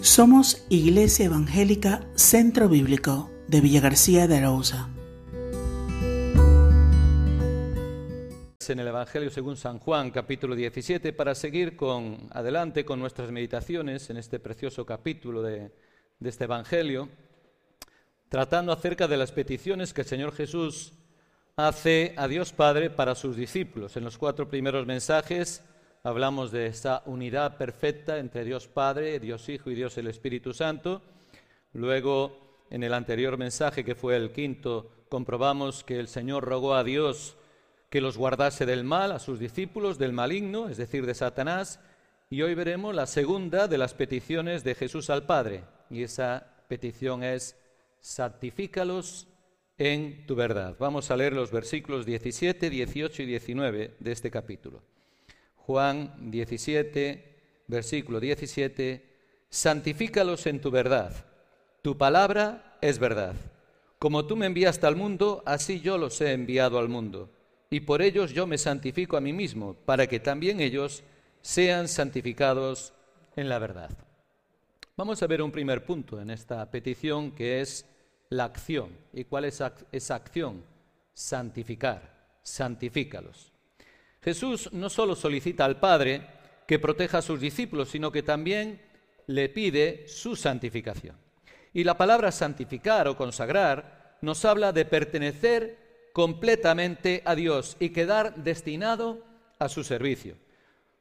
Somos Iglesia Evangélica Centro Bíblico de Villa García de Arauza. En el Evangelio según San Juan, capítulo 17, para seguir con, adelante con nuestras meditaciones en este precioso capítulo de, de este Evangelio, tratando acerca de las peticiones que el Señor Jesús hace a Dios Padre para sus discípulos. En los cuatro primeros mensajes hablamos de esa unidad perfecta entre Dios Padre, Dios Hijo y Dios el Espíritu Santo. Luego, en el anterior mensaje, que fue el quinto, comprobamos que el Señor rogó a Dios que los guardase del mal, a sus discípulos, del maligno, es decir, de Satanás. Y hoy veremos la segunda de las peticiones de Jesús al Padre. Y esa petición es, santifícalos en tu verdad. Vamos a leer los versículos 17, 18 y 19 de este capítulo. Juan 17, versículo 17, santifícalos en tu verdad. Tu palabra es verdad. Como tú me enviaste al mundo, así yo los he enviado al mundo. Y por ellos yo me santifico a mí mismo, para que también ellos sean santificados en la verdad. Vamos a ver un primer punto en esta petición que es la acción. ¿Y cuál es esa acción? Santificar. Santifícalos. Jesús no solo solicita al Padre que proteja a sus discípulos, sino que también le pide su santificación. Y la palabra santificar o consagrar nos habla de pertenecer completamente a Dios y quedar destinado a su servicio.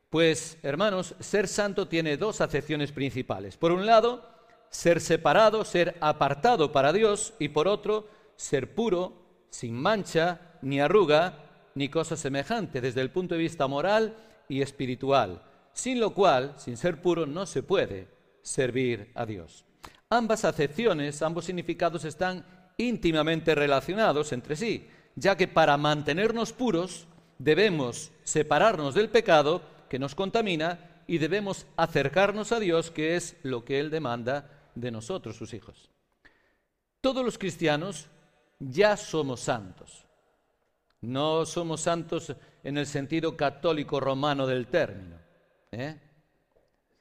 Pues, hermanos, ser santo tiene dos acepciones principales. Por un lado, ser separado, ser apartado para Dios, y por otro, ser puro, sin mancha ni arruga, ni cosa semejante desde el punto de vista moral y espiritual, sin lo cual, sin ser puro, no se puede servir a Dios. Ambas acepciones, ambos significados están íntimamente relacionados entre sí, ya que para mantenernos puros debemos separarnos del pecado que nos contamina y debemos acercarnos a Dios, que es lo que Él demanda de nosotros, sus hijos. Todos los cristianos ya somos santos. No somos santos en el sentido católico romano del término, ¿eh?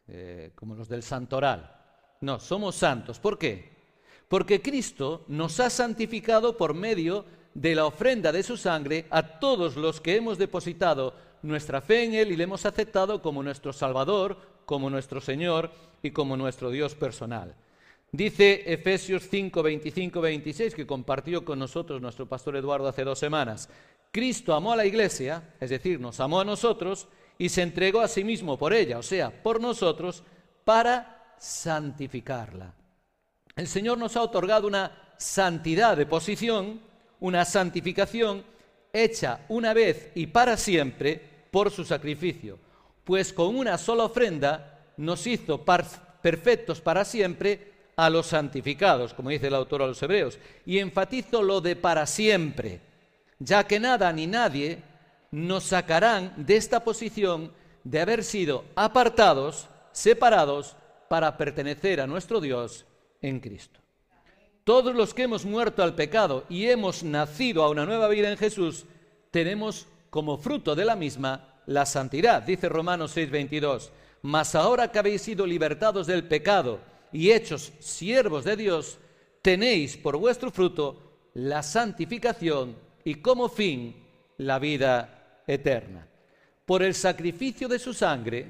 Eh, como los del santoral. No, somos santos. ¿Por qué? Porque Cristo nos ha santificado por medio de la ofrenda de su sangre a todos los que hemos depositado nuestra fe en Él y le hemos aceptado como nuestro Salvador, como nuestro Señor y como nuestro Dios personal. Dice Efesios 5, 25, 26, que compartió con nosotros nuestro pastor Eduardo hace dos semanas. Cristo amó a la iglesia, es decir, nos amó a nosotros y se entregó a sí mismo por ella, o sea, por nosotros, para santificarla. El Señor nos ha otorgado una santidad de posición, una santificación hecha una vez y para siempre por su sacrificio, pues con una sola ofrenda nos hizo perfectos para siempre a los santificados, como dice el autor a los hebreos. Y enfatizo lo de para siempre, ya que nada ni nadie nos sacarán de esta posición de haber sido apartados, separados, para pertenecer a nuestro Dios en Cristo. Todos los que hemos muerto al pecado y hemos nacido a una nueva vida en Jesús, tenemos como fruto de la misma la santidad, dice Romanos 6:22. Mas ahora que habéis sido libertados del pecado, y hechos siervos de Dios, tenéis por vuestro fruto la santificación y como fin la vida eterna. Por el sacrificio de su sangre,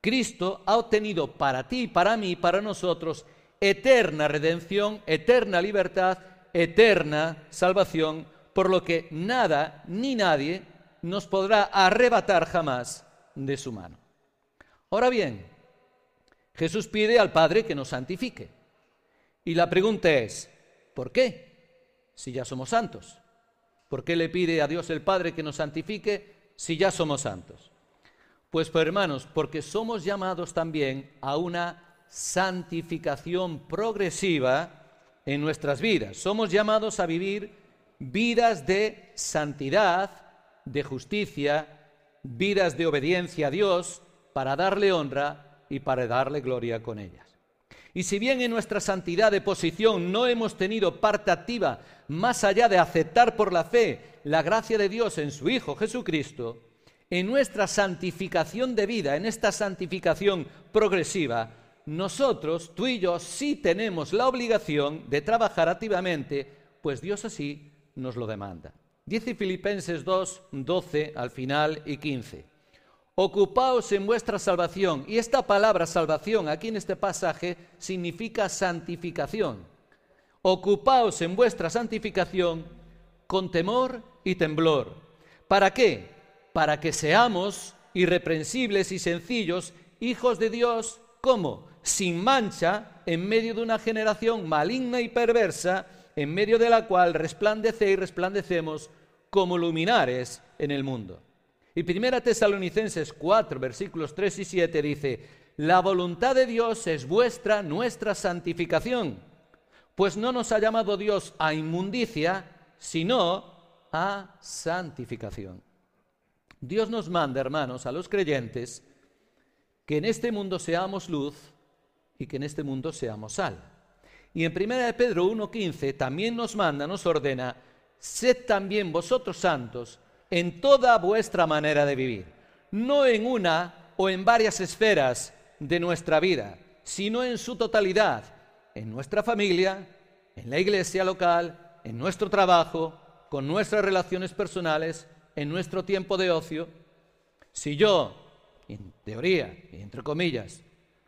Cristo ha obtenido para ti, para mí, para nosotros, eterna redención, eterna libertad, eterna salvación, por lo que nada ni nadie nos podrá arrebatar jamás de su mano. Ahora bien, Jesús pide al Padre que nos santifique. Y la pregunta es, ¿por qué? Si ya somos santos. ¿Por qué le pide a Dios el Padre que nos santifique si ya somos santos? Pues, pues hermanos, porque somos llamados también a una santificación progresiva en nuestras vidas. Somos llamados a vivir vidas de santidad, de justicia, vidas de obediencia a Dios para darle honra y para darle gloria con ellas. Y si bien en nuestra santidad de posición no hemos tenido parte activa más allá de aceptar por la fe la gracia de Dios en su Hijo Jesucristo, en nuestra santificación de vida, en esta santificación progresiva, nosotros, tú y yo, sí tenemos la obligación de trabajar activamente, pues Dios así nos lo demanda. Dice Filipenses 2, 12 al final y 15. Ocupaos en vuestra salvación. Y esta palabra salvación aquí en este pasaje significa santificación. Ocupaos en vuestra santificación con temor y temblor. ¿Para qué? Para que seamos irreprensibles y sencillos, hijos de Dios, ¿cómo? Sin mancha, en medio de una generación maligna y perversa, en medio de la cual resplandece y resplandecemos como luminares en el mundo. Y Primera Tesalonicenses 4, versículos 3 y 7 dice, la voluntad de Dios es vuestra, nuestra santificación, pues no nos ha llamado Dios a inmundicia, sino a santificación. Dios nos manda, hermanos, a los creyentes, que en este mundo seamos luz y que en este mundo seamos sal. Y en 1 de Pedro 1.15 también nos manda, nos ordena, sed también vosotros santos en toda vuestra manera de vivir, no en una o en varias esferas de nuestra vida, sino en su totalidad, en nuestra familia, en la iglesia local, en nuestro trabajo, con nuestras relaciones personales, en nuestro tiempo de ocio. Si yo, en teoría, entre comillas,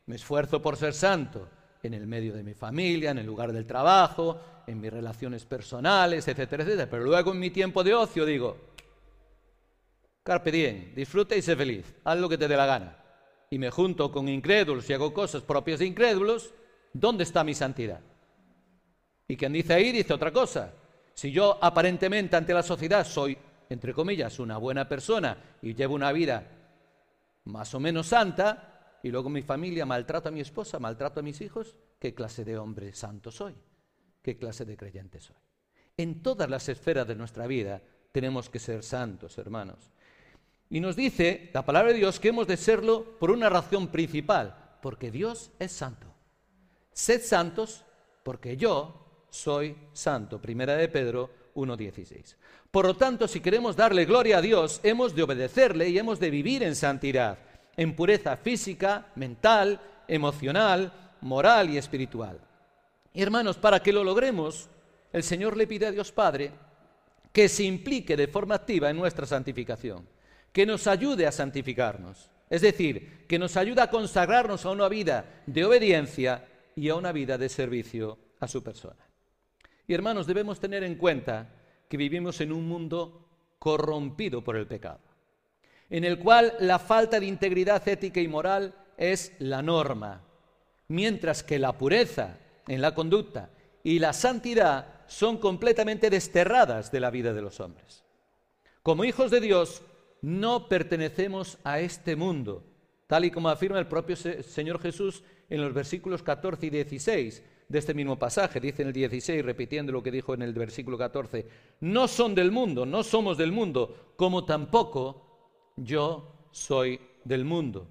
me esfuerzo por ser santo en el medio de mi familia, en el lugar del trabajo, en mis relaciones personales, etcétera, etcétera, pero luego en mi tiempo de ocio digo, carpe diem, disfruta y sé feliz, haz lo que te dé la gana. Y me junto con incrédulos y hago cosas propias de incrédulos, ¿dónde está mi santidad? Y quien dice ahí dice otra cosa. Si yo aparentemente ante la sociedad soy, entre comillas, una buena persona y llevo una vida más o menos santa, y luego mi familia maltrata a mi esposa, maltrata a mis hijos, ¿qué clase de hombre santo soy? ¿Qué clase de creyente soy? En todas las esferas de nuestra vida tenemos que ser santos, hermanos. Y nos dice la palabra de Dios que hemos de serlo por una razón principal, porque Dios es santo. Sed santos porque yo soy santo. Primera de Pedro 1.16. Por lo tanto, si queremos darle gloria a Dios, hemos de obedecerle y hemos de vivir en santidad, en pureza física, mental, emocional, moral y espiritual. Y hermanos, para que lo logremos, el Señor le pide a Dios Padre que se implique de forma activa en nuestra santificación, que nos ayude a santificarnos, es decir, que nos ayude a consagrarnos a una vida de obediencia y a una vida de servicio a su persona. Y hermanos, debemos tener en cuenta que vivimos en un mundo corrompido por el pecado, en el cual la falta de integridad ética y moral es la norma, mientras que la pureza en la conducta y la santidad son completamente desterradas de la vida de los hombres. Como hijos de Dios, no pertenecemos a este mundo, tal y como afirma el propio Señor Jesús en los versículos 14 y 16, de este mismo pasaje. Dice en el 16, repitiendo lo que dijo en el versículo 14, no son del mundo, no somos del mundo, como tampoco yo soy del mundo.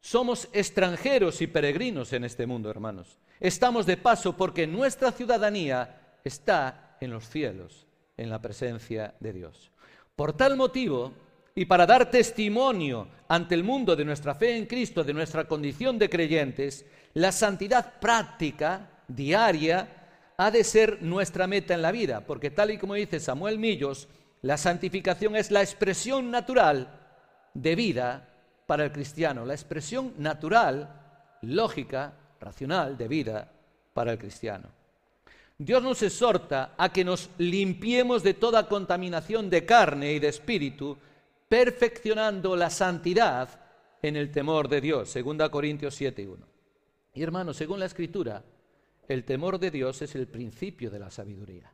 Somos extranjeros y peregrinos en este mundo, hermanos. Estamos de paso porque nuestra ciudadanía está en los cielos, en la presencia de Dios. Por tal motivo, y para dar testimonio ante el mundo de nuestra fe en Cristo, de nuestra condición de creyentes, la santidad práctica, diaria, ha de ser nuestra meta en la vida, porque tal y como dice Samuel Millos, la santificación es la expresión natural de vida para el cristiano, la expresión natural, lógica, racional de vida para el cristiano. Dios nos exhorta a que nos limpiemos de toda contaminación de carne y de espíritu, perfeccionando la santidad en el temor de Dios. 2 Corintios 7 y 1. Y hermanos, según la Escritura, el temor de Dios es el principio de la sabiduría.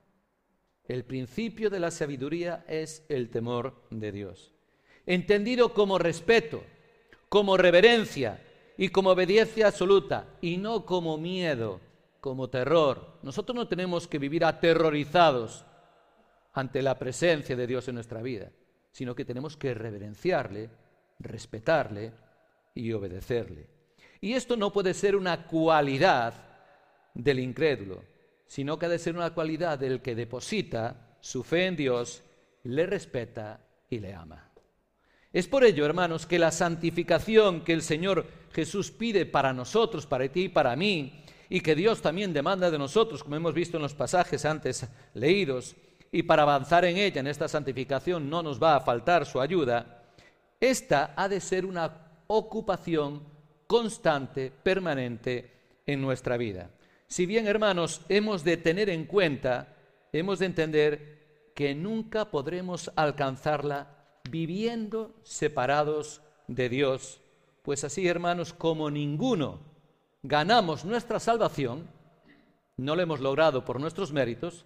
El principio de la sabiduría es el temor de Dios. Entendido como respeto, como reverencia y como obediencia absoluta, y no como miedo, como terror. Nosotros no tenemos que vivir aterrorizados ante la presencia de Dios en nuestra vida sino que tenemos que reverenciarle, respetarle y obedecerle. Y esto no puede ser una cualidad del incrédulo, sino que ha de ser una cualidad del que deposita su fe en Dios, le respeta y le ama. Es por ello, hermanos, que la santificación que el Señor Jesús pide para nosotros, para ti y para mí, y que Dios también demanda de nosotros, como hemos visto en los pasajes antes leídos, y para avanzar en ella, en esta santificación, no nos va a faltar su ayuda, esta ha de ser una ocupación constante, permanente en nuestra vida. Si bien, hermanos, hemos de tener en cuenta, hemos de entender que nunca podremos alcanzarla viviendo separados de Dios, pues así, hermanos, como ninguno ganamos nuestra salvación, no lo hemos logrado por nuestros méritos,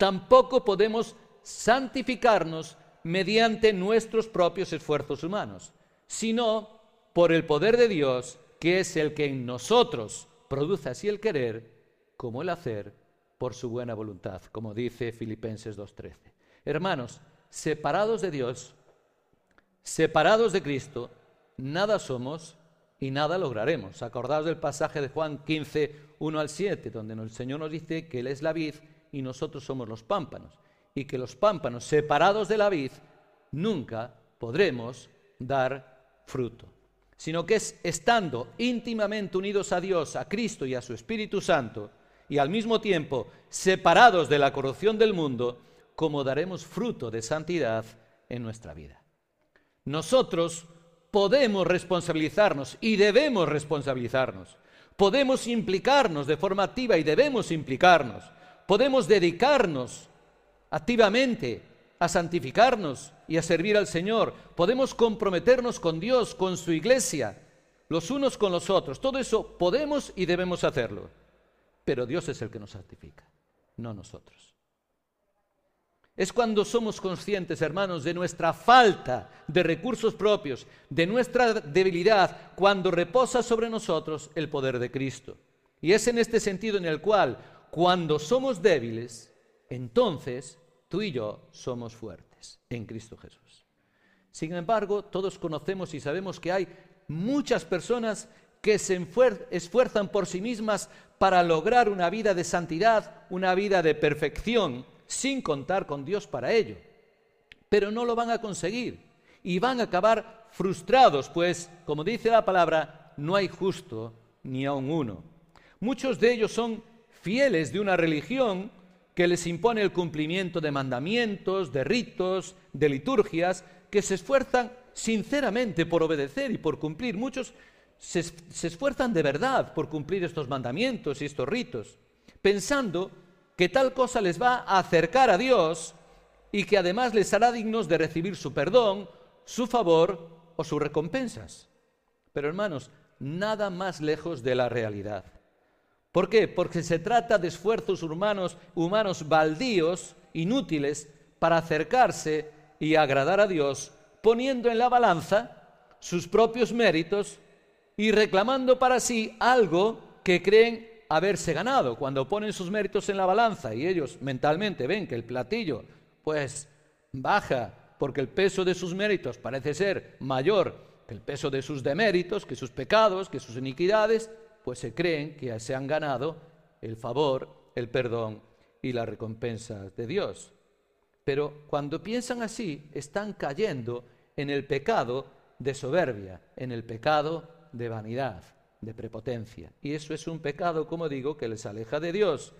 tampoco podemos santificarnos mediante nuestros propios esfuerzos humanos, sino por el poder de Dios, que es el que en nosotros produce así el querer como el hacer por su buena voluntad, como dice Filipenses 2.13. Hermanos, separados de Dios, separados de Cristo, nada somos y nada lograremos. Acordaos del pasaje de Juan 15, 1 al 7, donde el Señor nos dice que Él es la vid y nosotros somos los pámpanos, y que los pámpanos separados de la vid nunca podremos dar fruto, sino que es estando íntimamente unidos a Dios, a Cristo y a su Espíritu Santo, y al mismo tiempo separados de la corrupción del mundo, como daremos fruto de santidad en nuestra vida. Nosotros podemos responsabilizarnos y debemos responsabilizarnos. Podemos implicarnos de forma activa y debemos implicarnos. Podemos dedicarnos activamente a santificarnos y a servir al Señor. Podemos comprometernos con Dios, con su iglesia, los unos con los otros. Todo eso podemos y debemos hacerlo. Pero Dios es el que nos santifica, no nosotros. Es cuando somos conscientes, hermanos, de nuestra falta de recursos propios, de nuestra debilidad, cuando reposa sobre nosotros el poder de Cristo. Y es en este sentido en el cual, cuando somos débiles, entonces tú y yo somos fuertes en Cristo Jesús. Sin embargo, todos conocemos y sabemos que hay muchas personas que se esfuerzan por sí mismas para lograr una vida de santidad, una vida de perfección, sin contar con Dios para ello. Pero no lo van a conseguir y van a acabar frustrados, pues, como dice la palabra, no hay justo ni aun uno. Muchos de ellos son fieles de una religión que les impone el cumplimiento de mandamientos, de ritos, de liturgias, que se esfuerzan sinceramente por obedecer y por cumplir. Muchos se, esfuerzan de verdad por cumplir estos mandamientos y estos ritos, pensando que tal cosa les va a acercar a Dios y que además les hará dignos de recibir su perdón, su favor o sus recompensas. Pero hermanos, nada más lejos de la realidad. ¿Por qué? Porque se trata de esfuerzos humanos, humanos baldíos, inútiles, para acercarse y agradar a Dios, poniendo en la balanza sus propios méritos y reclamando para sí algo que creen haberse ganado. Cuando ponen sus méritos en la balanza y ellos mentalmente ven que el platillo pues baja porque el peso de sus méritos parece ser mayor que el peso de sus deméritos, que sus pecados, que sus iniquidades, pues se creen que se han ganado el favor, el perdón y la recompensa de Dios. Pero cuando piensan así, están cayendo en el pecado de soberbia, en el pecado de vanidad de prepotencia. Y eso es un pecado, como digo, que les aleja de Dios.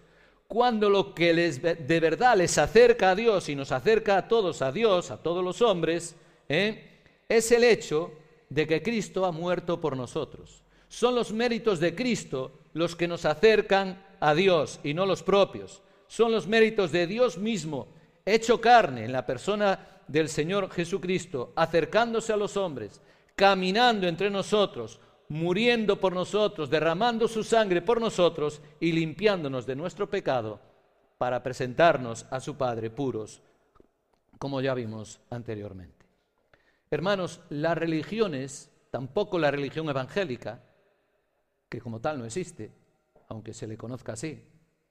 Cuando lo que les, de verdad les acerca a Dios y nos acerca a todos a Dios, a todos los hombres, ¿eh? es el hecho de que Cristo ha muerto por nosotros. Son los méritos de Cristo los que nos acercan a Dios y no los propios. Son los méritos de Dios mismo, hecho carne en la persona del Señor Jesucristo, acercándose a los hombres, caminando entre nosotros, muriendo por nosotros, derramando su sangre por nosotros y limpiándonos de nuestro pecado para presentarnos a su Padre puros, como ya vimos anteriormente. Hermanos, las religiones, tampoco la religión evangélica, que como tal no existe, aunque se le conozca así,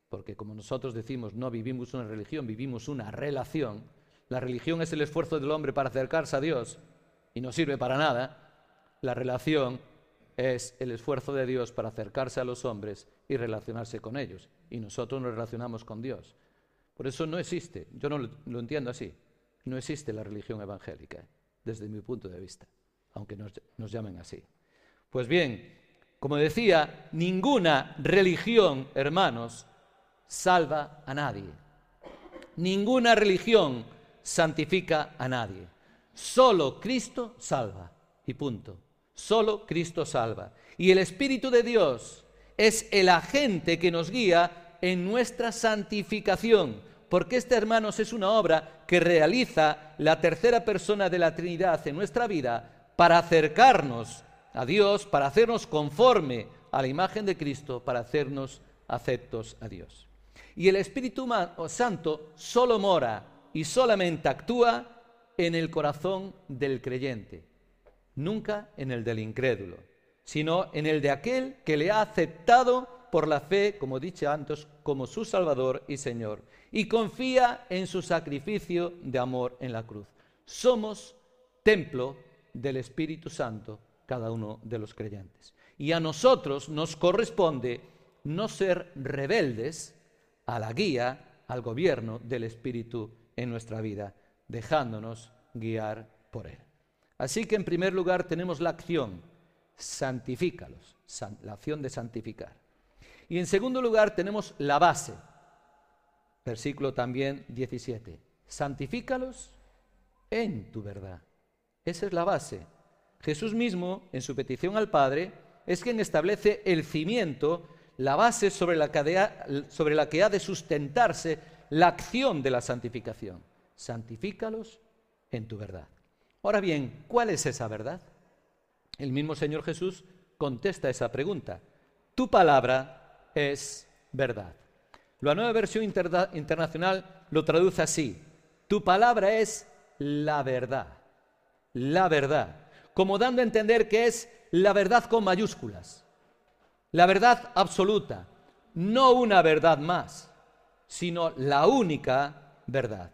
porque como nosotros decimos, no vivimos una religión, vivimos una relación, la religión es el esfuerzo del hombre para acercarse a Dios y no sirve para nada, la relación es el esfuerzo de Dios para acercarse a los hombres y relacionarse con ellos. Y nosotros nos relacionamos con Dios. Por eso no existe, yo no lo, entiendo así, no existe la religión evangélica. desde mi punto de vista, aunque nos, llamen así. Pues bien, como decía, ninguna religión, hermanos, salva a nadie. Ninguna religión santifica a nadie. Solo Cristo salva. Y punto. Solo Cristo salva. Y el Espíritu de Dios es el agente que nos guía en nuestra santificación. Porque este, hermanos, es una obra que realiza la tercera persona de la Trinidad en nuestra vida para acercarnos a Dios, para hacernos conforme a la imagen de Cristo, para hacernos aceptos a Dios. Y el Espíritu Santo solo mora y solamente actúa en el corazón del creyente, nunca en el del incrédulo, sino en el de aquel que le ha aceptado por la fe, como dije antes, como su Salvador y Señor, y confía en su sacrificio de amor en la cruz. Somos templo del Espíritu Santo, cada uno de los creyentes. Y a nosotros nos corresponde no ser rebeldes a la guía, al gobierno del Espíritu en nuestra vida, dejándonos guiar por Él. Así que en primer lugar tenemos la acción, santifícalos, la acción de santificar. Y en segundo lugar tenemos la base, versículo también 17, santifícalos en tu verdad. Esa es la base. Jesús mismo, en su petición al Padre, es quien establece el cimiento, la base sobre la que ha de sustentarse la acción de la santificación. Santifícalos en tu verdad. Ahora bien, ¿cuál es esa verdad? El mismo Señor Jesús contesta esa pregunta. Tu palabra es verdad. La nueva versión internacional lo traduce así. Tu palabra es la verdad. La verdad. Como dando a entender que es la verdad con mayúsculas. La verdad absoluta. No una verdad más, sino la única verdad.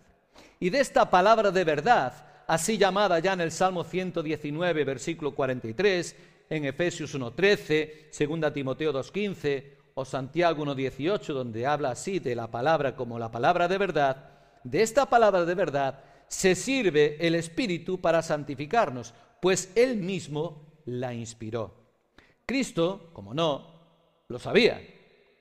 Y de esta palabra de verdad, así llamada ya en el Salmo 119, versículo 43, en Efesios 1.13, 2 Timoteo 2.15 o Santiago 1.18, donde habla así de la palabra como la palabra de verdad, de esta palabra de verdad se sirve el Espíritu para santificarnos, pues Él mismo la inspiró. Cristo, como no, lo sabía,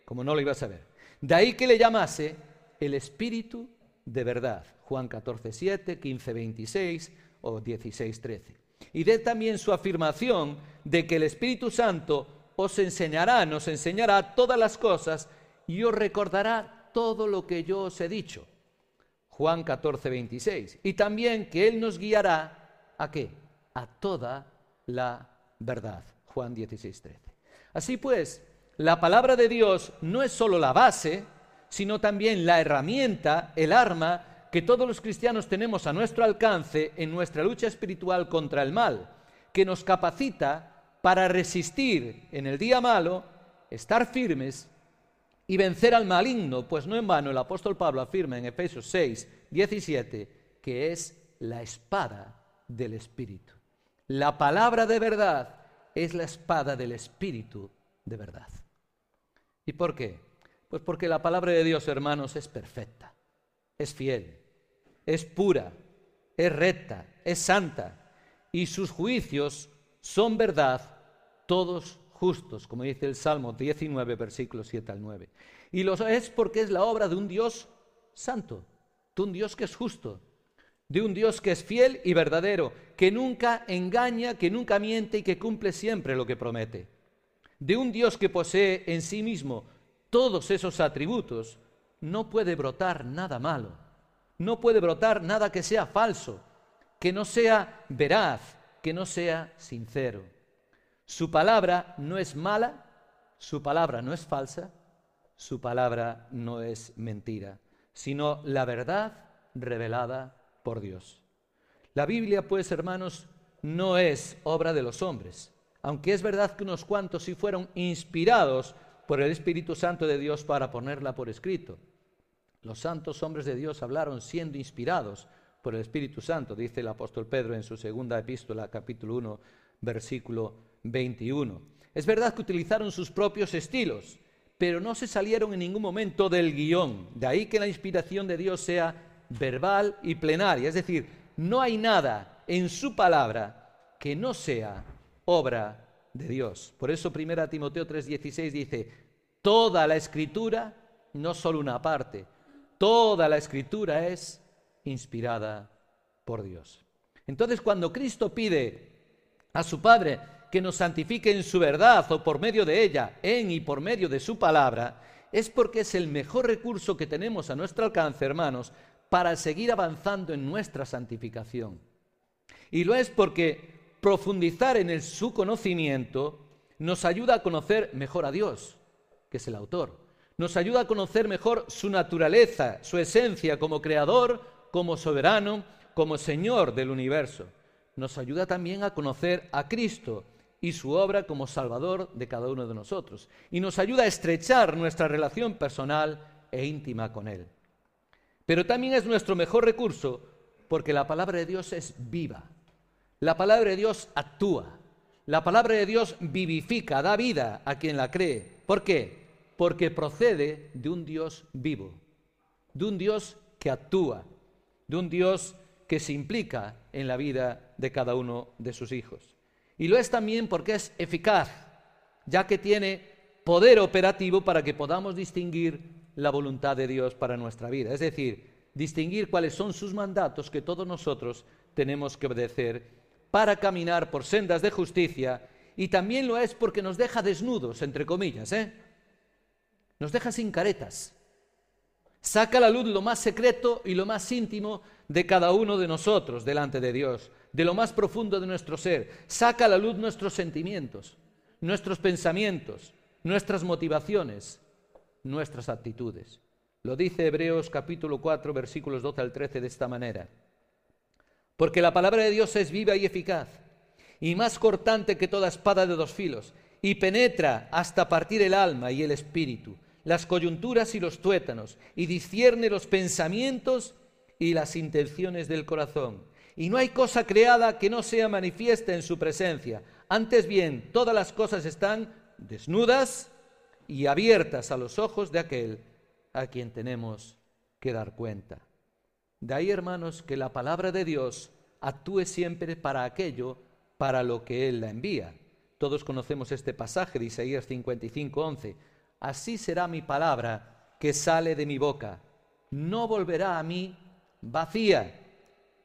como no lo iba a saber. De ahí que le llamase el Espíritu de verdad. Juan 14, 7, 15, 26 o 16, 13. Y de también su afirmación de que el Espíritu Santo os enseñará, nos enseñará todas las cosas y os recordará todo lo que yo os he dicho. Juan 14, 26. Y también que Él nos guiará a qué? A toda la verdad. Juan 16, 13. Así pues, la palabra de Dios no es solo la base, sino también la herramienta, el arma que todos los cristianos tenemos a nuestro alcance en nuestra lucha espiritual contra el mal, que nos capacita para resistir en el día malo, estar firmes y vencer al maligno, pues no en vano el apóstol Pablo afirma en Efesios 6, 17, que es la espada del Espíritu. La palabra de verdad es la espada del Espíritu de verdad. ¿Y por qué? Pues porque la palabra de Dios, hermanos, es perfecta, es fiel, es pura, es recta, es santa, y sus juicios son verdad, todos justos, como dice el Salmo 19, versículos 7 al 9. Y lo es porque es la obra de un Dios santo, de un Dios que es justo, de un Dios que es fiel y verdadero, que nunca engaña, que nunca miente y que cumple siempre lo que promete. De un Dios que posee en sí mismo todos esos atributos, no puede brotar nada malo no puede brotar nada que sea falso, que no sea veraz, que no sea sincero. Su palabra no es mala, su palabra no es falsa, su palabra no es mentira, sino la verdad revelada por Dios. La Biblia, pues, hermanos, no es obra de los hombres, aunque es verdad que unos cuantos sí fueron inspirados por el Espíritu Santo de Dios para ponerla por escrito. Los santos hombres de Dios hablaron siendo inspirados por el Espíritu Santo, dice el apóstol Pedro en su segunda epístola, capítulo 1, versículo 21. Es verdad que utilizaron sus propios estilos, pero no se salieron en ningún momento del guion. De ahí que la inspiración de Dios sea verbal y plenaria. Es decir, no hay nada en su palabra que no sea obra de Dios. Por eso 1 Timoteo 3:16 dice, toda la escritura, no solo una parte, toda la escritura es inspirada por Dios. Entonces cuando Cristo pide a su Padre que nos santifique en su verdad o por medio de ella, en y por medio de su palabra, es porque es el mejor recurso que tenemos a nuestro alcance, hermanos, para seguir avanzando en nuestra santificación. Y lo es porque profundizar en el, su conocimiento nos ayuda a conocer mejor a Dios, que es el autor. Nos ayuda a conocer mejor su naturaleza, su esencia como creador, como soberano, como Señor del universo. Nos ayuda también a conocer a Cristo, y su obra como Salvador de cada uno de nosotros. Y nos ayuda a estrechar nuestra relación personal e íntima con Él. Pero también es nuestro mejor recurso porque la palabra de Dios es viva. La palabra de Dios actúa. La palabra de Dios vivifica, da vida a quien la cree. ¿Por qué? Porque procede de un Dios vivo, de un Dios que actúa, de un Dios que se implica en la vida de cada uno de sus hijos. Y lo es también porque es eficaz, ya que tiene poder operativo para que podamos distinguir la voluntad de Dios para nuestra vida. Es decir, distinguir cuáles son sus mandatos que todos nosotros tenemos que obedecer para caminar por sendas de justicia y también lo es porque nos deja desnudos, entre comillas, ¿eh? Nos deja sin caretas. Saca a la luz lo más secreto y lo más íntimo de cada uno de nosotros delante de Dios de lo más profundo de nuestro ser. Saca a la luz nuestros sentimientos, nuestros pensamientos, nuestras motivaciones, nuestras actitudes. Lo dice Hebreos capítulo 4 versículos 12 al 13 de esta manera. Porque la palabra de Dios es viva y eficaz, y más cortante que toda espada de dos filos, y penetra hasta partir el alma y el espíritu, las coyunturas y los tuétanos, y discierne los pensamientos y las intenciones del corazón y no hay cosa creada que no sea manifiesta en su presencia. Antes bien, todas las cosas están desnudas y abiertas a los ojos de aquel a quien tenemos que dar cuenta. De ahí, hermanos, que la palabra de Dios actúe siempre para aquello para lo que Él la envía. Todos conocemos este pasaje de Isaías 55, 11. Así será mi palabra que sale de mi boca. No volverá a mí vacía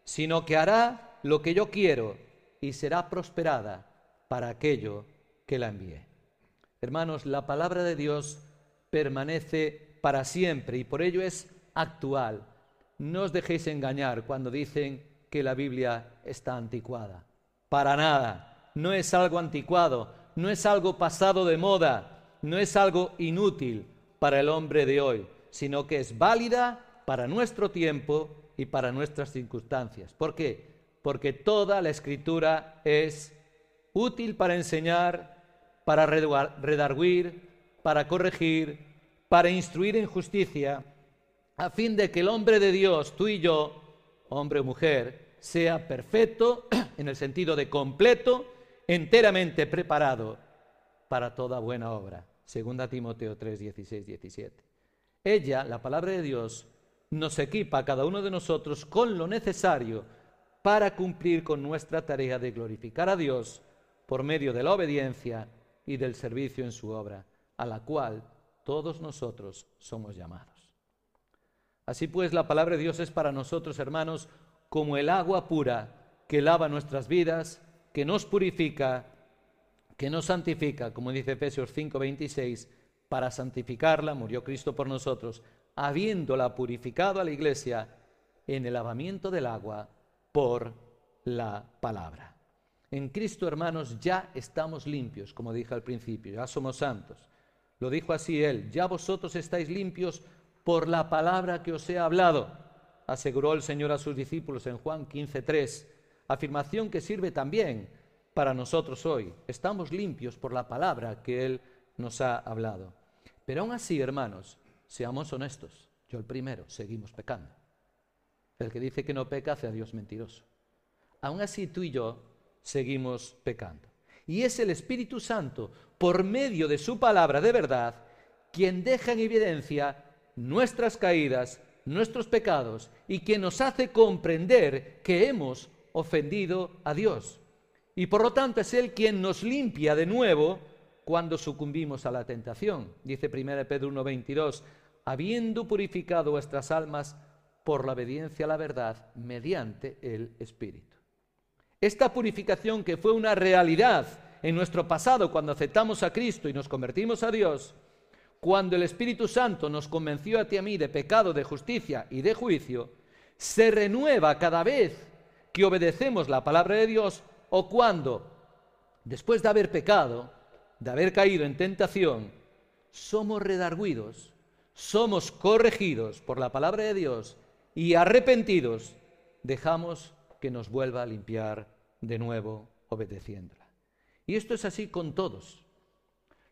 sino que hará lo que yo quiero y será prosperada para aquello que la envíe. Hermanos, la palabra de Dios permanece para siempre y por ello es actual. No os dejéis engañar cuando dicen que la Biblia está anticuada. Para nada. No es algo anticuado, no es algo pasado de moda, no es algo inútil para el hombre de hoy, sino que es válida para nuestro tiempo y para nuestras circunstancias. ¿Por qué? Porque toda la escritura es útil para enseñar, para redarguir, para corregir, para instruir en justicia, a fin de que el hombre de Dios, tú y yo, hombre o mujer, sea perfecto en el sentido de completo, enteramente preparado para toda buena obra. Segunda Timoteo 3, 16, 17. Ella, la palabra de Dios, nos equipa a cada uno de nosotros con lo necesario para cumplir con nuestra tarea de glorificar a Dios por medio de la obediencia y del servicio en su obra, a la cual todos nosotros somos llamados. Así pues, la palabra de Dios es para nosotros, hermanos, como el agua pura que lava nuestras vidas, que nos purifica, que nos santifica, como dice Efesios 5:26, para santificarla murió Cristo por nosotros, habiéndola purificado a la iglesia en el lavamiento del agua por la palabra. En Cristo, hermanos, ya estamos limpios, como dije al principio, ya somos santos. Lo dijo así él, ya vosotros estáis limpios por la palabra que os he hablado, aseguró el Señor a sus discípulos en Juan 15.3, afirmación que sirve también para nosotros hoy. Estamos limpios por la palabra que Él nos ha hablado. Pero aún así, hermanos, Seamos honestos, yo el primero, seguimos pecando. El que dice que no peca hace a Dios mentiroso. Aún así tú y yo seguimos pecando. Y es el Espíritu Santo, por medio de su palabra de verdad, quien deja en evidencia nuestras caídas, nuestros pecados, y quien nos hace comprender que hemos ofendido a Dios. Y por lo tanto es Él quien nos limpia de nuevo cuando sucumbimos a la tentación. Dice 1 Pedro 1.22, habiendo purificado vuestras almas por la obediencia a la verdad mediante el Espíritu. Esta purificación que fue una realidad en nuestro pasado cuando aceptamos a Cristo y nos convertimos a Dios, cuando el Espíritu Santo nos convenció a ti y a mí de pecado, de justicia y de juicio, se renueva cada vez que obedecemos la palabra de Dios o cuando, después de haber pecado, de haber caído en tentación, somos redarguidos, somos corregidos por la palabra de Dios y arrepentidos, dejamos que nos vuelva a limpiar de nuevo obedeciéndola. Y esto es así con todos.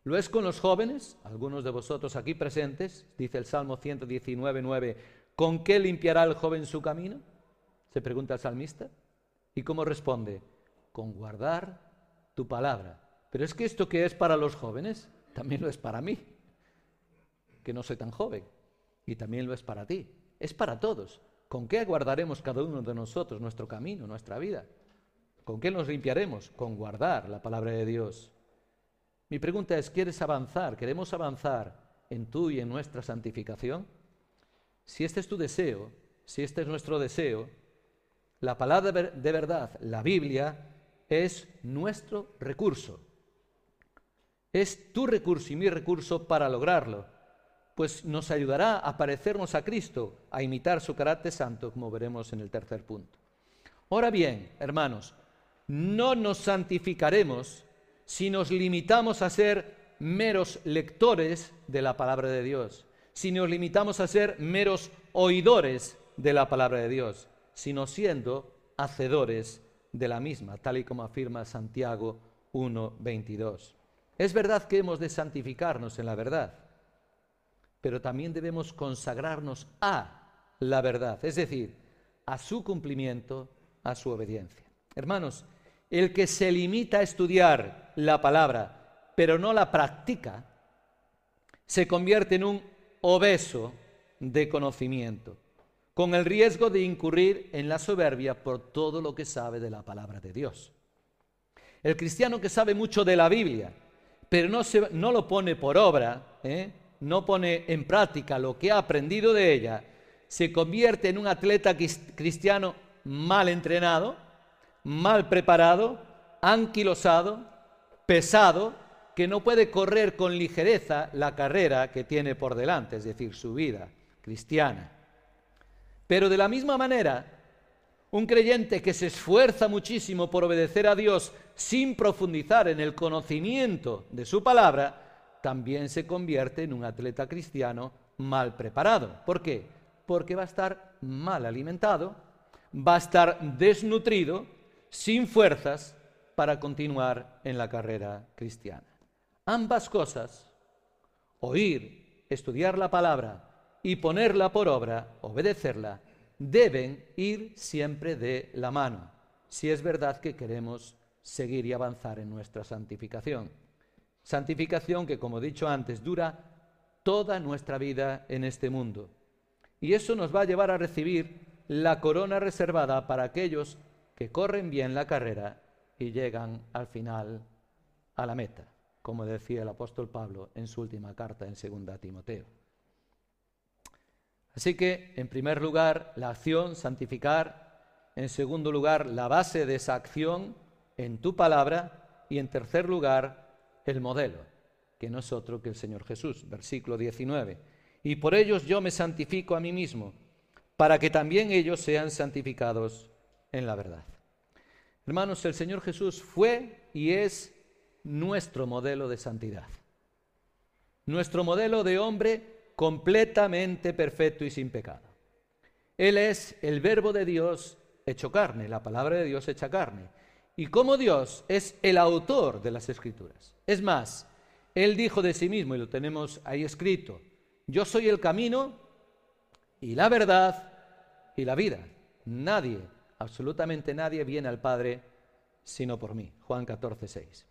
Lo es con los jóvenes, algunos de vosotros aquí presentes, dice el Salmo 119, 9, ¿con qué limpiará el joven su camino? Se pregunta el salmista. ¿Y cómo responde? Con guardar tu palabra. Pero es que esto que es para los jóvenes, también lo es para mí, que no soy tan joven, y también lo es para ti. Es para todos. ¿Con qué guardaremos cada uno de nosotros nuestro camino, nuestra vida? ¿Con qué nos limpiaremos? Con guardar la palabra de Dios. Mi pregunta es, ¿quieres avanzar? ¿Queremos avanzar en tu y en nuestra santificación? Si este es tu deseo, si este es nuestro deseo, la palabra de verdad, la Biblia, es nuestro recurso. Es tu recurso y mi recurso para lograrlo, pues nos ayudará a parecernos a Cristo, a imitar su carácter santo, como veremos en el tercer punto. Ahora bien, hermanos, no nos santificaremos si nos limitamos a ser meros lectores de la palabra de Dios, si nos limitamos a ser meros oidores de la palabra de Dios, sino siendo hacedores de la misma, tal y como afirma Santiago 1.22. Es verdad que hemos de santificarnos en la verdad, pero también debemos consagrarnos a la verdad, es decir, a su cumplimiento, a su obediencia. Hermanos, el que se limita a estudiar la palabra, pero no la practica, se convierte en un obeso de conocimiento, con el riesgo de incurrir en la soberbia por todo lo que sabe de la palabra de Dios. El cristiano que sabe mucho de la Biblia, pero no, se, no lo pone por obra, ¿eh? No pone en práctica lo que ha aprendido de ella, se convierte en un atleta cristiano mal entrenado, mal preparado, anquilosado, pesado, que no puede correr con ligereza la carrera que tiene por delante, es decir, su vida cristiana. Pero de la misma manera, un creyente que se esfuerza muchísimo por obedecer a Dios sin profundizar en el conocimiento de su palabra, también se convierte en un atleta cristiano mal preparado. ¿Por qué? Porque va a estar mal alimentado, va a estar desnutrido, sin fuerzas para continuar en la carrera cristiana. Ambas cosas, oír, estudiar la palabra y ponerla por obra, obedecerla, deben ir siempre de la mano, si es verdad que queremos seguir y avanzar en nuestra santificación. Santificación que, como he dicho antes, dura toda nuestra vida en este mundo. Y eso nos va a llevar a recibir la corona reservada para aquellos que corren bien la carrera y llegan al final a la meta, como decía el apóstol Pablo en su última carta en 2 Timoteo. Así que, en primer lugar, la acción, santificar. En segundo lugar, la base de esa acción en tu palabra. Y en tercer lugar, el modelo, que no es otro que el Señor Jesús. Versículo 19. Y por ellos yo me santifico a mí mismo, para que también ellos sean santificados en la verdad. Hermanos, el Señor Jesús fue y es nuestro modelo de santidad. Nuestro modelo de hombre completamente perfecto y sin pecado. Él es el verbo de Dios hecho carne, la palabra de Dios hecha carne. Y como Dios es el autor de las escrituras. Es más, Él dijo de sí mismo, y lo tenemos ahí escrito, yo soy el camino y la verdad y la vida. Nadie absolutamente nadie viene al Padre sino por mí. Juan 14, 6.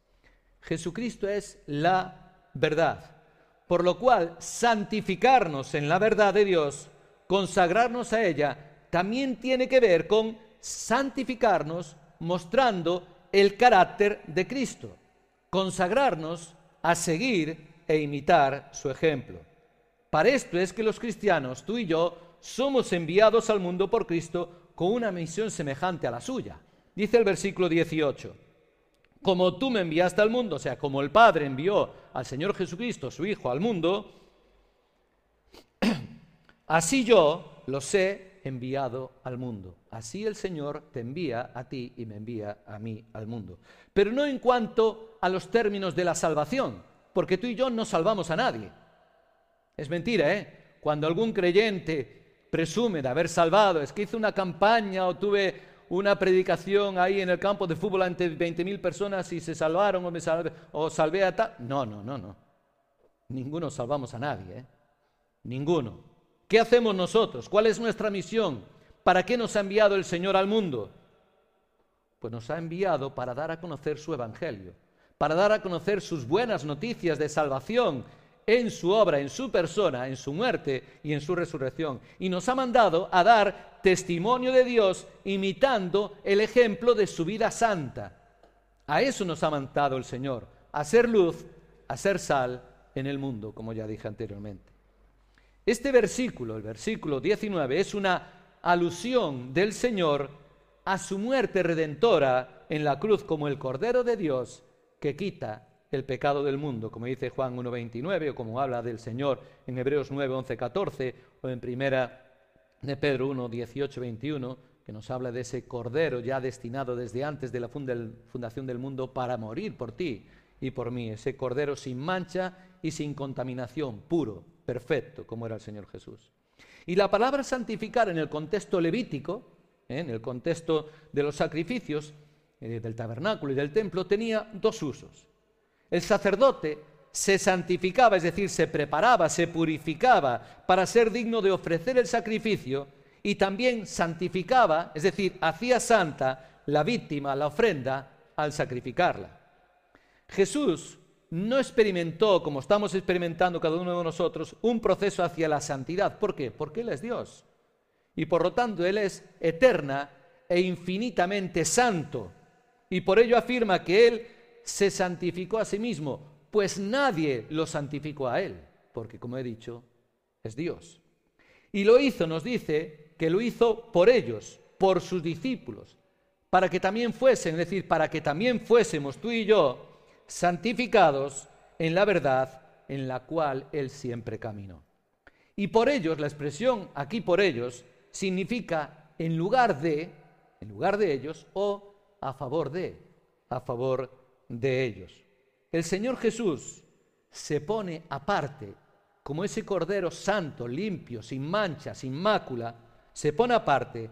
Jesucristo es la verdad, por lo cual santificarnos en la verdad de Dios, consagrarnos a ella, también tiene que ver con santificarnos mostrando el carácter de Cristo, consagrarnos a seguir e imitar su ejemplo. Para esto es que los cristianos, tú y yo, somos enviados al mundo por Cristo con una misión semejante a la suya. Dice el versículo 18, como tú me enviaste al mundo, o sea, como el Padre envió al Señor Jesucristo, su Hijo, al mundo, así yo los he enviado al mundo. Así el Señor te envía a ti y me envía a mí al mundo. Pero no en cuanto a los términos de la salvación, porque tú y yo no salvamos a nadie. Es mentira, ¿eh? Cuando algún creyente presume de haber salvado, es que hice una campaña o tuve una predicación ahí en el campo de fútbol ante 20.000 personas y se salvaron o, me salvé, o salvé a tal. No, no, no, no. Ninguno salvamos a nadie, ¿eh? Ninguno. ¿Qué hacemos nosotros? ¿Cuál es nuestra misión? ¿Para qué nos ha enviado el Señor al mundo? Pues nos ha enviado para dar a conocer su Evangelio, para dar a conocer sus buenas noticias de salvación en su obra, en su persona, en su muerte y en su resurrección. Y nos ha mandado a dar testimonio de Dios imitando el ejemplo de su vida santa. A eso nos ha mandado el Señor, a ser luz, a ser sal en el mundo, como ya dije anteriormente. Este versículo, el versículo 19, es una alusión del Señor a su muerte redentora en la cruz como el Cordero de Dios que quita el pecado del mundo, como dice Juan 1.29 o como habla del Señor en Hebreos 9, 11, 14 o en primera de Pedro 1, 18, 21, que nos habla de ese Cordero ya destinado desde antes de la fundación del mundo para morir por ti y por mí, ese Cordero sin mancha y sin contaminación, puro, perfecto, como era el Señor Jesús. Y la palabra santificar en el contexto levítico, ¿eh? en el contexto de los sacrificios, eh, del tabernáculo y del templo, tenía dos usos. El sacerdote se santificaba, es decir, se preparaba, se purificaba para ser digno de ofrecer el sacrificio y también santificaba, es decir, hacía santa la víctima, la ofrenda, al sacrificarla. Jesús no experimentó, como estamos experimentando cada uno de nosotros, un proceso hacia la santidad. ¿Por qué? Porque Él es Dios. Y por lo tanto Él es eterna e infinitamente santo. Y por ello afirma que Él se santificó a sí mismo, pues nadie lo santificó a Él, porque como he dicho, es Dios. Y lo hizo, nos dice, que lo hizo por ellos, por sus discípulos, para que también fuesen, es decir, para que también fuésemos tú y yo santificados en la verdad en la cual Él siempre caminó. Y por ellos, la expresión aquí por ellos, significa en lugar de, en lugar de ellos o a favor de, a favor de ellos. El Señor Jesús se pone aparte, como ese Cordero santo, limpio, sin mancha, sin mácula, se pone aparte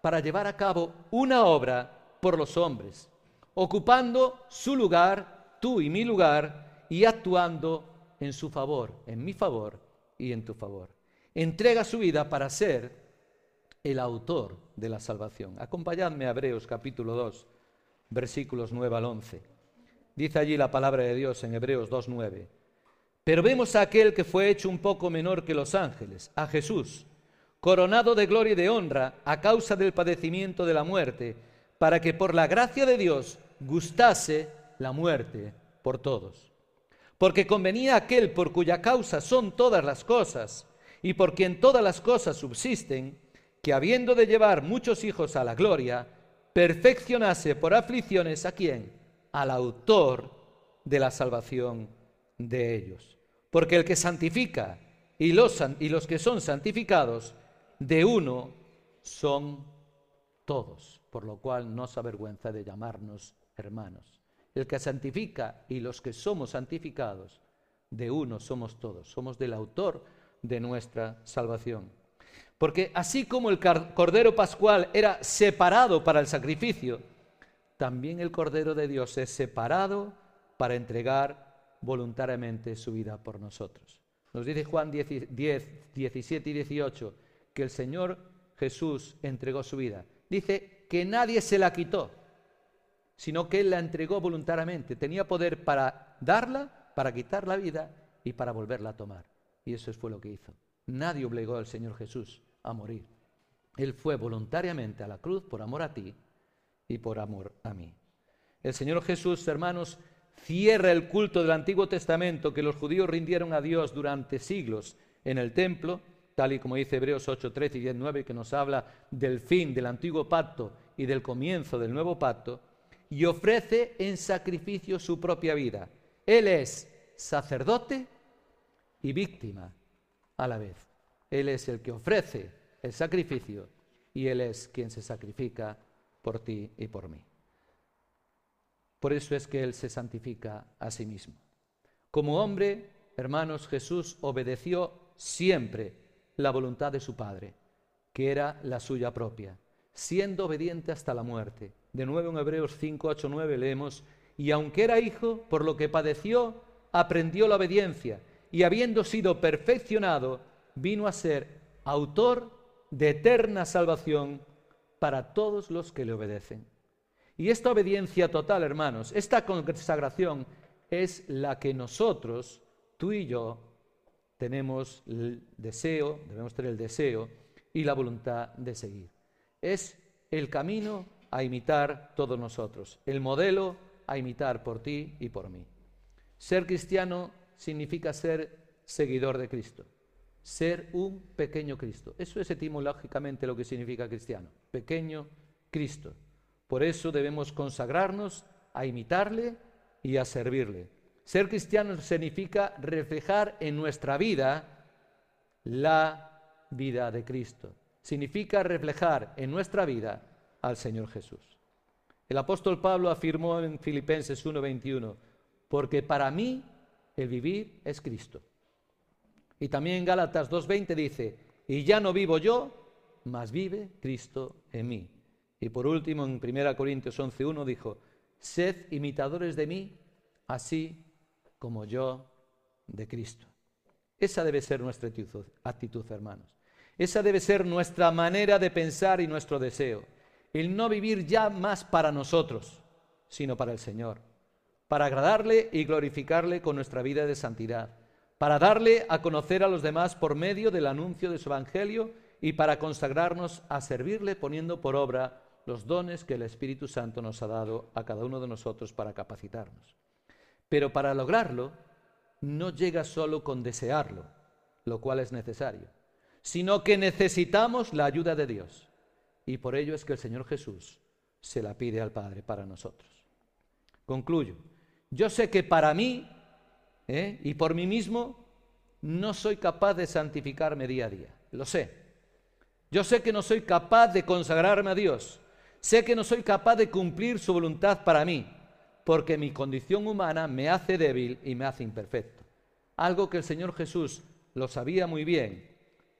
para llevar a cabo una obra por los hombres, ocupando su lugar tú y mi lugar y actuando en su favor, en mi favor y en tu favor. Entrega su vida para ser el autor de la salvación. Acompañadme a Hebreos capítulo 2, versículos 9 al 11. Dice allí la palabra de Dios en Hebreos 2.9. Pero vemos a aquel que fue hecho un poco menor que los ángeles, a Jesús, coronado de gloria y de honra a causa del padecimiento de la muerte, para que por la gracia de Dios gustase la muerte por todos. Porque convenía aquel por cuya causa son todas las cosas, y por quien todas las cosas subsisten, que habiendo de llevar muchos hijos a la gloria, perfeccionase por aflicciones a quién? Al autor de la salvación de ellos. Porque el que santifica y los, y los que son santificados, de uno son todos, por lo cual no se avergüenza de llamarnos hermanos. El que santifica y los que somos santificados, de uno somos todos, somos del autor de nuestra salvación. Porque así como el Cordero Pascual era separado para el sacrificio, también el Cordero de Dios es separado para entregar voluntariamente su vida por nosotros. Nos dice Juan 10, 17 y 18 que el Señor Jesús entregó su vida. Dice que nadie se la quitó sino que Él la entregó voluntariamente. Tenía poder para darla, para quitar la vida y para volverla a tomar. Y eso fue lo que hizo. Nadie obligó al Señor Jesús a morir. Él fue voluntariamente a la cruz por amor a ti y por amor a mí. El Señor Jesús, hermanos, cierra el culto del Antiguo Testamento que los judíos rindieron a Dios durante siglos en el templo, tal y como dice Hebreos 8, 13 y 19, que nos habla del fin del antiguo pacto y del comienzo del nuevo pacto, y ofrece en sacrificio su propia vida. Él es sacerdote y víctima a la vez. Él es el que ofrece el sacrificio y Él es quien se sacrifica por ti y por mí. Por eso es que Él se santifica a sí mismo. Como hombre, hermanos, Jesús obedeció siempre la voluntad de su Padre, que era la suya propia, siendo obediente hasta la muerte. De nuevo en Hebreos 5, 8, 9 leemos, y aunque era hijo, por lo que padeció, aprendió la obediencia, y habiendo sido perfeccionado, vino a ser autor de eterna salvación para todos los que le obedecen. Y esta obediencia total, hermanos, esta consagración es la que nosotros, tú y yo, tenemos el deseo, debemos tener el deseo y la voluntad de seguir. Es el camino a imitar todos nosotros, el modelo a imitar por ti y por mí. Ser cristiano significa ser seguidor de Cristo, ser un pequeño Cristo. Eso es etimológicamente lo que significa cristiano, pequeño Cristo. Por eso debemos consagrarnos a imitarle y a servirle. Ser cristiano significa reflejar en nuestra vida la vida de Cristo. Significa reflejar en nuestra vida al Señor Jesús. El apóstol Pablo afirmó en Filipenses 1:21, porque para mí el vivir es Cristo. Y también en Gálatas 2:20 dice, y ya no vivo yo, mas vive Cristo en mí. Y por último, en 1 Corintios 11:1 dijo, sed imitadores de mí, así como yo de Cristo. Esa debe ser nuestra actitud, actitud, hermanos. Esa debe ser nuestra manera de pensar y nuestro deseo. El no vivir ya más para nosotros, sino para el Señor. Para agradarle y glorificarle con nuestra vida de santidad. Para darle a conocer a los demás por medio del anuncio de su Evangelio y para consagrarnos a servirle poniendo por obra los dones que el Espíritu Santo nos ha dado a cada uno de nosotros para capacitarnos. Pero para lograrlo, no llega solo con desearlo, lo cual es necesario, sino que necesitamos la ayuda de Dios. Y por ello es que el Señor Jesús se la pide al Padre para nosotros. Concluyo. Yo sé que para mí ¿eh? y por mí mismo no soy capaz de santificarme día a día. Lo sé. Yo sé que no soy capaz de consagrarme a Dios. Sé que no soy capaz de cumplir su voluntad para mí porque mi condición humana me hace débil y me hace imperfecto. Algo que el Señor Jesús lo sabía muy bien,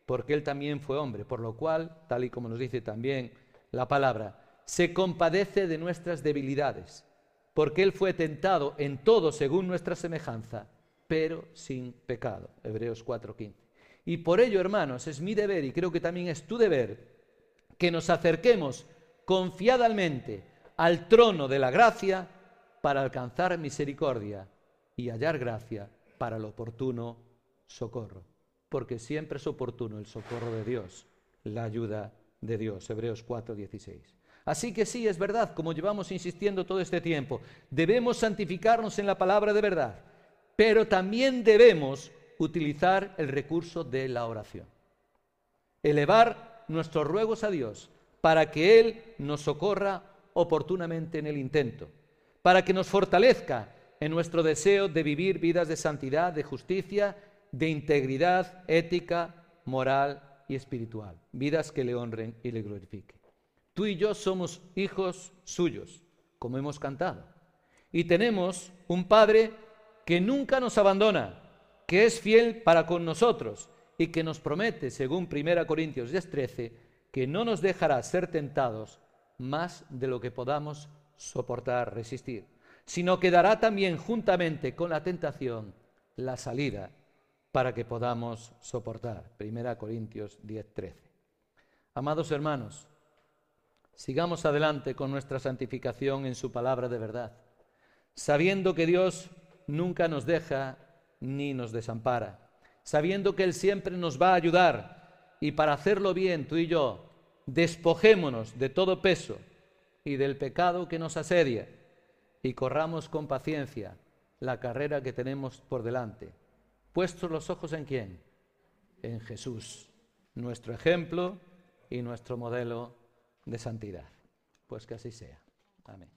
porque Él también fue hombre, por lo cual, tal y como nos dice también la palabra, se compadece de nuestras debilidades, porque Él fue tentado en todo según nuestra semejanza, pero sin pecado. Hebreos 4:15. Y por ello, hermanos, es mi deber, y creo que también es tu deber, que nos acerquemos confiadamente al trono de la gracia, para alcanzar misericordia y hallar gracia para el oportuno socorro. Porque siempre es oportuno el socorro de Dios, la ayuda de Dios. Hebreos 4, 16. Así que sí, es verdad, como llevamos insistiendo todo este tiempo, debemos santificarnos en la palabra de verdad, pero también debemos utilizar el recurso de la oración. Elevar nuestros ruegos a Dios para que Él nos socorra oportunamente en el intento para que nos fortalezca en nuestro deseo de vivir vidas de santidad, de justicia, de integridad ética, moral y espiritual, vidas que le honren y le glorifiquen. Tú y yo somos hijos suyos, como hemos cantado, y tenemos un Padre que nunca nos abandona, que es fiel para con nosotros y que nos promete, según 1 Corintios 10:13, que no nos dejará ser tentados más de lo que podamos soportar, resistir, sino que dará también juntamente con la tentación la salida para que podamos soportar. Primera Corintios 10:13. Amados hermanos, sigamos adelante con nuestra santificación en su palabra de verdad, sabiendo que Dios nunca nos deja ni nos desampara, sabiendo que Él siempre nos va a ayudar y para hacerlo bien, tú y yo, despojémonos de todo peso y del pecado que nos asedia y corramos con paciencia la carrera que tenemos por delante puestos los ojos en quién? En Jesús, nuestro ejemplo y nuestro modelo de santidad. Pues que así sea. Amén.